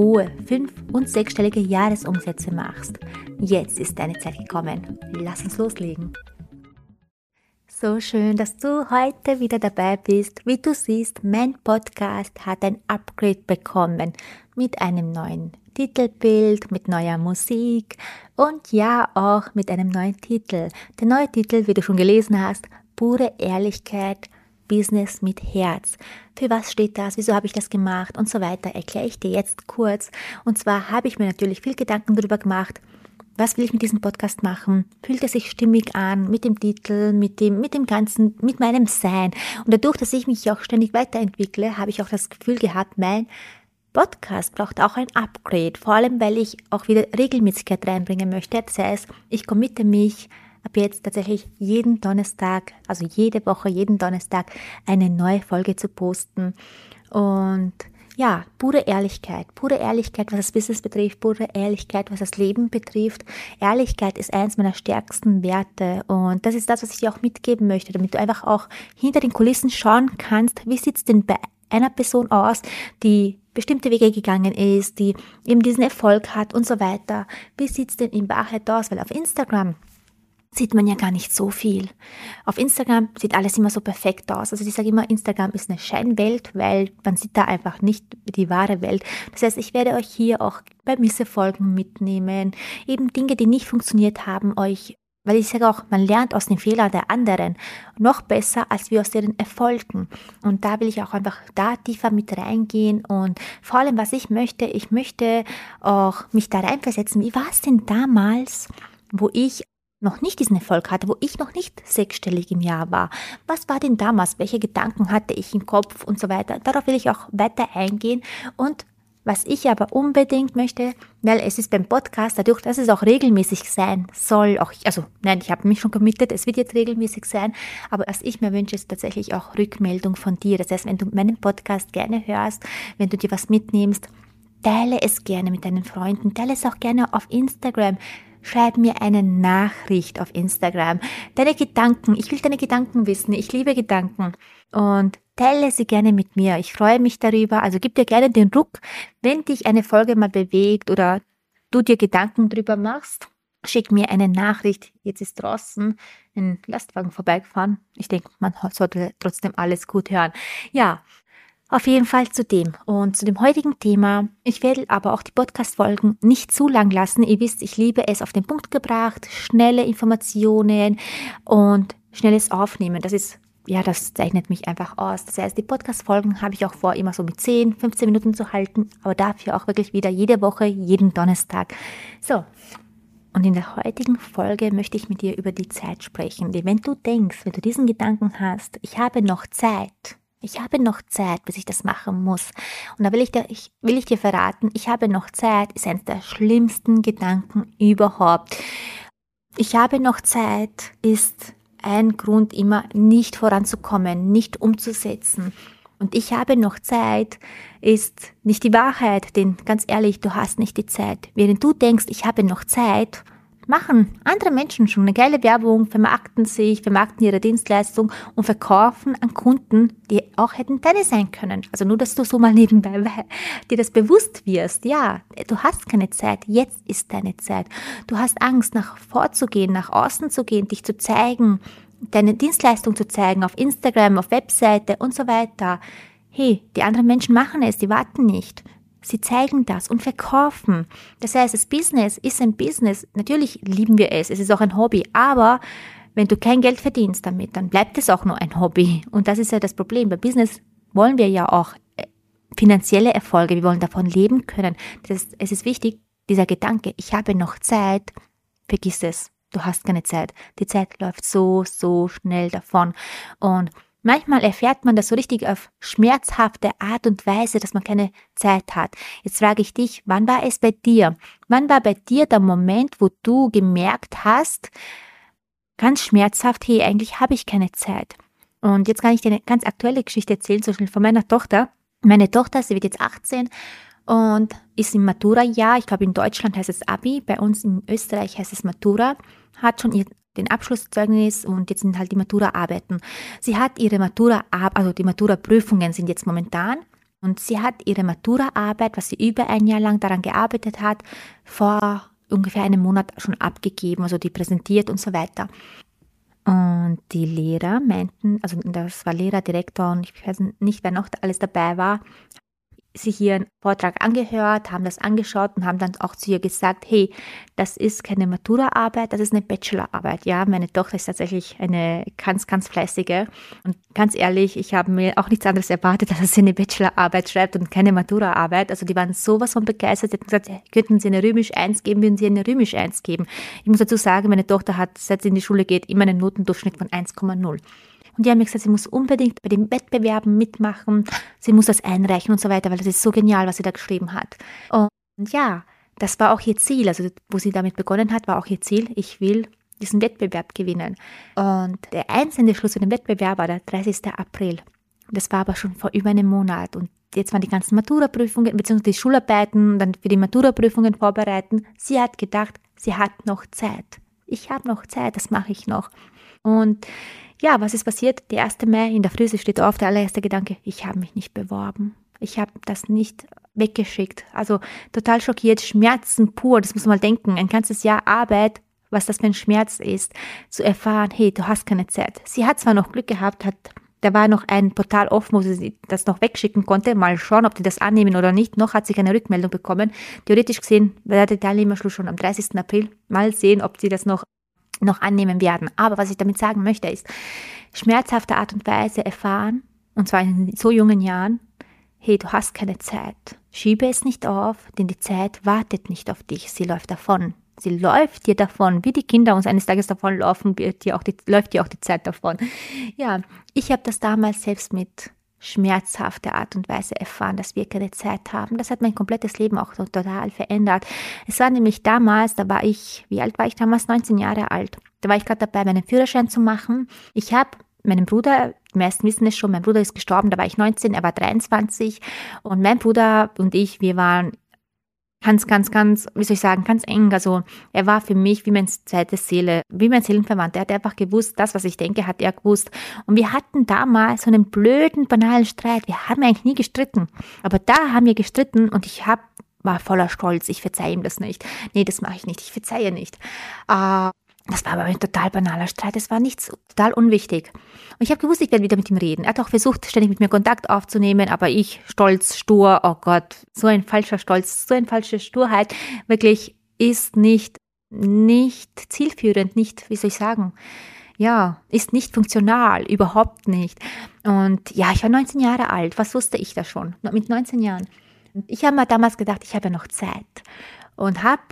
hohe fünf- und sechsstellige Jahresumsätze machst. Jetzt ist deine Zeit gekommen. Lass uns loslegen. So schön, dass du heute wieder dabei bist. Wie du siehst, mein Podcast hat ein Upgrade bekommen mit einem neuen Titelbild, mit neuer Musik und ja auch mit einem neuen Titel. Der neue Titel, wie du schon gelesen hast, pure Ehrlichkeit Business mit Herz. Für was steht das? Wieso habe ich das gemacht? Und so weiter. Erkläre ich dir jetzt kurz. Und zwar habe ich mir natürlich viel Gedanken darüber gemacht, was will ich mit diesem Podcast machen? Fühlt er sich stimmig an mit dem Titel, mit dem, mit dem Ganzen, mit meinem Sein? Und dadurch, dass ich mich auch ständig weiterentwickle, habe ich auch das Gefühl gehabt, mein Podcast braucht auch ein Upgrade. Vor allem, weil ich auch wieder Regelmäßigkeit reinbringen möchte. Das heißt, ich committe mich ab jetzt tatsächlich jeden Donnerstag, also jede Woche, jeden Donnerstag eine neue Folge zu posten. Und ja, pure Ehrlichkeit, pure Ehrlichkeit, was das Business betrifft, pure Ehrlichkeit, was das Leben betrifft. Ehrlichkeit ist eins meiner stärksten Werte und das ist das, was ich dir auch mitgeben möchte, damit du einfach auch hinter den Kulissen schauen kannst, wie sieht's denn bei einer Person aus, die bestimmte Wege gegangen ist, die eben diesen Erfolg hat und so weiter. Wie sieht's denn in Wahrheit aus? Weil auf Instagram sieht man ja gar nicht so viel. Auf Instagram sieht alles immer so perfekt aus. Also ich sage immer, Instagram ist eine Scheinwelt, weil man sieht da einfach nicht die wahre Welt. Das heißt, ich werde euch hier auch bei Missefolgen mitnehmen, eben Dinge, die nicht funktioniert haben, euch weil ich sage auch, man lernt aus den Fehlern der anderen noch besser als wir aus deren Erfolgen. Und da will ich auch einfach da tiefer mit reingehen. Und vor allem, was ich möchte, ich möchte auch mich da reinversetzen. Wie war es denn damals, wo ich noch nicht diesen Erfolg hatte, wo ich noch nicht sechsstellig im Jahr war. Was war denn damals? Welche Gedanken hatte ich im Kopf und so weiter? Darauf will ich auch weiter eingehen und was ich aber unbedingt möchte, weil es ist beim Podcast, dadurch, dass es auch regelmäßig sein soll, auch, also nein, ich habe mich schon committed, es wird jetzt regelmäßig sein, aber was ich mir wünsche, ist tatsächlich auch Rückmeldung von dir. Das heißt, wenn du meinen Podcast gerne hörst, wenn du dir was mitnimmst, teile es gerne mit deinen Freunden, teile es auch gerne auf Instagram schreib mir eine Nachricht auf Instagram. Deine Gedanken, ich will deine Gedanken wissen. Ich liebe Gedanken. Und teile sie gerne mit mir. Ich freue mich darüber. Also gib dir gerne den Ruck, wenn dich eine Folge mal bewegt oder du dir Gedanken drüber machst. Schick mir eine Nachricht. Jetzt ist draußen ein Lastwagen vorbeigefahren. Ich denke, man sollte trotzdem alles gut hören. Ja, auf jeden Fall zu dem und zu dem heutigen Thema. Ich werde aber auch die Podcast-Folgen nicht zu lang lassen. Ihr wisst, ich liebe es auf den Punkt gebracht, schnelle Informationen und schnelles Aufnehmen. Das ist ja, das zeichnet mich einfach aus. Das heißt, die Podcast-Folgen habe ich auch vor, immer so mit 10, 15 Minuten zu halten, aber dafür auch wirklich wieder jede Woche, jeden Donnerstag. So. Und in der heutigen Folge möchte ich mit dir über die Zeit sprechen. Denn wenn du denkst, wenn du diesen Gedanken hast, ich habe noch Zeit, ich habe noch Zeit, bis ich das machen muss. Und da will ich dir, ich, will ich dir verraten, ich habe noch Zeit, ist eines der schlimmsten Gedanken überhaupt. Ich habe noch Zeit, ist ein Grund immer nicht voranzukommen, nicht umzusetzen. Und ich habe noch Zeit ist nicht die Wahrheit, denn ganz ehrlich, du hast nicht die Zeit. Während du denkst, ich habe noch Zeit, machen andere Menschen schon eine geile Werbung, vermarkten sich, vermarkten ihre Dienstleistung und verkaufen an Kunden, die auch hätten deine sein können. Also nur, dass du so mal nebenbei dir das bewusst wirst. Ja, du hast keine Zeit. Jetzt ist deine Zeit. Du hast Angst, nach vorzugehen, nach außen zu gehen, dich zu zeigen, deine Dienstleistung zu zeigen auf Instagram, auf Webseite und so weiter. Hey, die anderen Menschen machen es, die warten nicht. Sie zeigen das und verkaufen. Das heißt, das Business ist ein Business. Natürlich lieben wir es. Es ist auch ein Hobby. Aber wenn du kein Geld verdienst damit, dann bleibt es auch nur ein Hobby. Und das ist ja das Problem. Bei Business wollen wir ja auch äh, finanzielle Erfolge. Wir wollen davon leben können. Das, es ist wichtig, dieser Gedanke, ich habe noch Zeit, vergiss es. Du hast keine Zeit. Die Zeit läuft so, so schnell davon. Und Manchmal erfährt man das so richtig auf schmerzhafte Art und Weise, dass man keine Zeit hat. Jetzt frage ich dich, wann war es bei dir? Wann war bei dir der Moment, wo du gemerkt hast, ganz schmerzhaft, hey, eigentlich habe ich keine Zeit. Und jetzt kann ich dir eine ganz aktuelle Geschichte erzählen, zum Beispiel von meiner Tochter. Meine Tochter, sie wird jetzt 18 und ist im Matura-Jahr. Ich glaube, in Deutschland heißt es Abi, bei uns in Österreich heißt es Matura. Hat schon ihr, den Abschlusszeugnis und jetzt sind halt die Matura-Arbeiten. Sie hat ihre Matura, also die Matura-Prüfungen sind jetzt momentan. Und sie hat ihre Matura-Arbeit, was sie über ein Jahr lang daran gearbeitet hat, vor ungefähr einem Monat schon abgegeben, also die präsentiert und so weiter. Und die Lehrer meinten, also das war Lehrer, Direktor und ich weiß nicht, wer noch alles dabei war, sich ihren Vortrag angehört, haben das angeschaut und haben dann auch zu ihr gesagt, hey, das ist keine Maturaarbeit, das ist eine Bachelorarbeit. Ja, meine Tochter ist tatsächlich eine ganz, ganz fleißige und ganz ehrlich, ich habe mir auch nichts anderes erwartet, dass sie eine Bachelorarbeit schreibt und keine Maturaarbeit. Also die waren sowas von begeistert, sie haben gesagt, könnten sie eine Römisch 1 geben, würden sie eine Römisch 1 geben. Ich muss dazu sagen, meine Tochter hat, seit sie in die Schule geht, immer einen Notendurchschnitt von 1,0. Und die haben mir gesagt, sie muss unbedingt bei den Wettbewerben mitmachen, sie muss das einreichen und so weiter, weil das ist so genial, was sie da geschrieben hat. Und ja, das war auch ihr Ziel. Also, wo sie damit begonnen hat, war auch ihr Ziel, ich will diesen Wettbewerb gewinnen. Und der einzelne Schluss für den Wettbewerb war der 30. April. Das war aber schon vor über einem Monat. Und jetzt waren die ganzen Maturaprüfungen, beziehungsweise die Schularbeiten, dann für die Maturaprüfungen vorbereiten. Sie hat gedacht, sie hat noch Zeit. Ich habe noch Zeit, das mache ich noch. Und ja, was ist passiert? Der 1. Mai in der Früh steht auf, der allererste Gedanke, ich habe mich nicht beworben. Ich habe das nicht weggeschickt. Also total schockiert, Schmerzen pur, das muss man mal denken. Ein ganzes Jahr Arbeit, was das für ein Schmerz ist, zu erfahren, hey, du hast keine Zeit. Sie hat zwar noch Glück gehabt, hat da war noch ein Portal offen, wo sie das noch wegschicken konnte. Mal schauen, ob die das annehmen oder nicht. Noch hat sie keine Rückmeldung bekommen. Theoretisch gesehen wäre der Teilnehmerschluss schon am 30. April. Mal sehen, ob sie das noch noch annehmen werden. Aber was ich damit sagen möchte, ist, schmerzhafte Art und Weise erfahren, und zwar in so jungen Jahren, hey, du hast keine Zeit. Schiebe es nicht auf, denn die Zeit wartet nicht auf dich, sie läuft davon. Sie läuft dir davon, wie die Kinder uns eines Tages davonlaufen, wird dir auch die, läuft dir auch die Zeit davon. Ja, ich habe das damals selbst mit schmerzhafte Art und Weise erfahren, dass wir keine Zeit haben. Das hat mein komplettes Leben auch total verändert. Es war nämlich damals, da war ich, wie alt war ich damals? 19 Jahre alt. Da war ich gerade dabei, meinen Führerschein zu machen. Ich habe meinen Bruder, die meisten wissen es schon, mein Bruder ist gestorben, da war ich 19, er war 23 und mein Bruder und ich, wir waren ganz, ganz, ganz, wie soll ich sagen, ganz eng. Also er war für mich wie meine zweite Seele, wie mein Seelenverwandter. Er hat einfach gewusst, das, was ich denke, hat er gewusst. Und wir hatten damals so einen blöden, banalen Streit. Wir haben eigentlich nie gestritten. Aber da haben wir gestritten und ich hab, war voller Stolz. Ich verzeihe ihm das nicht. Nee, das mache ich nicht. Ich verzeihe nicht. Äh, das war aber ein total banaler Streit. Das war nichts total unwichtig. Und ich habe gewusst, ich werde wieder mit ihm reden. Er hat auch versucht, ständig mit mir Kontakt aufzunehmen, aber ich, stolz, stur, oh Gott, so ein falscher Stolz, so eine falsche Sturheit, wirklich ist nicht, nicht zielführend, nicht, wie soll ich sagen, ja, ist nicht funktional, überhaupt nicht. Und ja, ich war 19 Jahre alt. Was wusste ich da schon? Mit 19 Jahren. Ich habe mir damals gedacht, ich habe ja noch Zeit und habe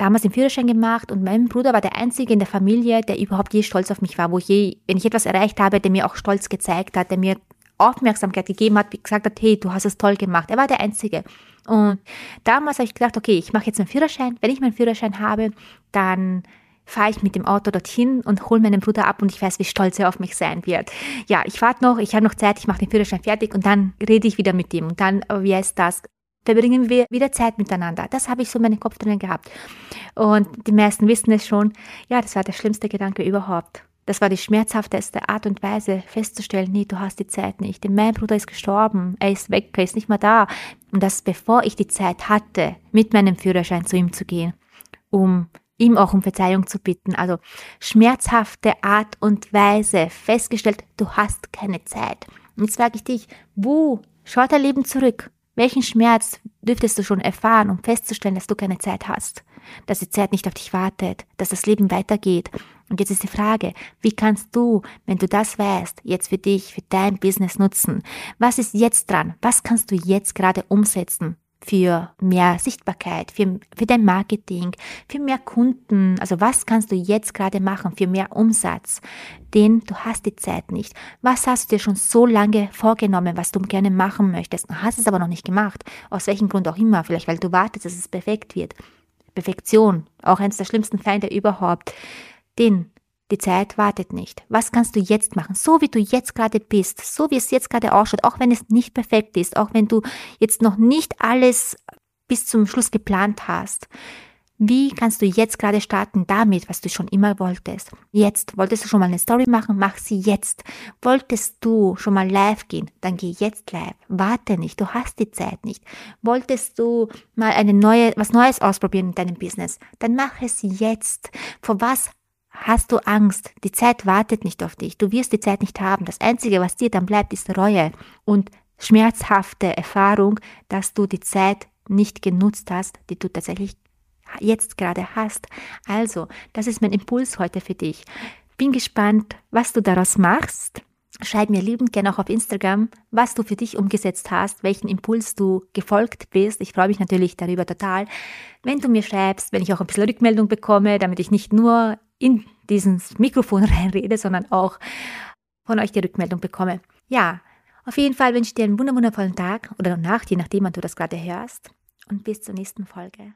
damals den Führerschein gemacht und mein Bruder war der Einzige in der Familie, der überhaupt je stolz auf mich war, wo ich je, wenn ich etwas erreicht habe, der mir auch stolz gezeigt hat, der mir Aufmerksamkeit gegeben hat, gesagt hat, hey, du hast es toll gemacht. Er war der Einzige. Und damals habe ich gedacht, okay, ich mache jetzt meinen Führerschein. Wenn ich meinen Führerschein habe, dann fahre ich mit dem Auto dorthin und hole meinen Bruder ab und ich weiß, wie stolz er auf mich sein wird. Ja, ich warte noch, ich habe noch Zeit, ich mache den Führerschein fertig und dann rede ich wieder mit ihm. Und dann, wie heißt das? Verbringen wir wieder Zeit miteinander. Das habe ich so in meinem Kopf drin gehabt. Und die meisten wissen es schon. Ja, das war der schlimmste Gedanke überhaupt. Das war die schmerzhafteste Art und Weise festzustellen, nee, du hast die Zeit nicht. Denn mein Bruder ist gestorben, er ist weg, er ist nicht mehr da. Und das bevor ich die Zeit hatte, mit meinem Führerschein zu ihm zu gehen, um ihm auch um Verzeihung zu bitten. Also schmerzhafte Art und Weise festgestellt, du hast keine Zeit. Und jetzt frage ich dich, wo schaut dein Leben zurück? Welchen Schmerz dürftest du schon erfahren, um festzustellen, dass du keine Zeit hast, dass die Zeit nicht auf dich wartet, dass das Leben weitergeht? Und jetzt ist die Frage, wie kannst du, wenn du das weißt, jetzt für dich, für dein Business nutzen? Was ist jetzt dran? Was kannst du jetzt gerade umsetzen? Für mehr Sichtbarkeit, für, für dein Marketing, für mehr Kunden. Also was kannst du jetzt gerade machen für mehr Umsatz? Denn du hast die Zeit nicht. Was hast du dir schon so lange vorgenommen, was du gerne machen möchtest? Du hast es aber noch nicht gemacht. Aus welchem Grund auch immer. Vielleicht weil du wartest, dass es perfekt wird. Perfektion, auch eines der schlimmsten Feinde überhaupt. Denn die Zeit wartet nicht. Was kannst du jetzt machen? So wie du jetzt gerade bist, so wie es jetzt gerade ausschaut, auch wenn es nicht perfekt ist, auch wenn du jetzt noch nicht alles bis zum Schluss geplant hast. Wie kannst du jetzt gerade starten damit, was du schon immer wolltest? Jetzt. Wolltest du schon mal eine Story machen? Mach sie jetzt. Wolltest du schon mal live gehen? Dann geh jetzt live. Warte nicht. Du hast die Zeit nicht. Wolltest du mal eine neue, was Neues ausprobieren in deinem Business? Dann mach es jetzt. Vor was hast du Angst? Die Zeit wartet nicht auf dich. Du wirst die Zeit nicht haben. Das Einzige, was dir dann bleibt, ist Reue und schmerzhafte Erfahrung, dass du die Zeit nicht genutzt hast, die du tatsächlich jetzt gerade hast. Also, das ist mein Impuls heute für dich. Bin gespannt, was du daraus machst. Schreib mir liebend gerne auch auf Instagram, was du für dich umgesetzt hast, welchen Impuls du gefolgt bist. Ich freue mich natürlich darüber total, wenn du mir schreibst, wenn ich auch ein bisschen Rückmeldung bekomme, damit ich nicht nur in dieses Mikrofon reinrede, sondern auch von euch die Rückmeldung bekomme. Ja, auf jeden Fall wünsche ich dir einen wundervollen Tag oder Nacht, je nachdem, wann du das gerade hörst. Und bis zur nächsten Folge.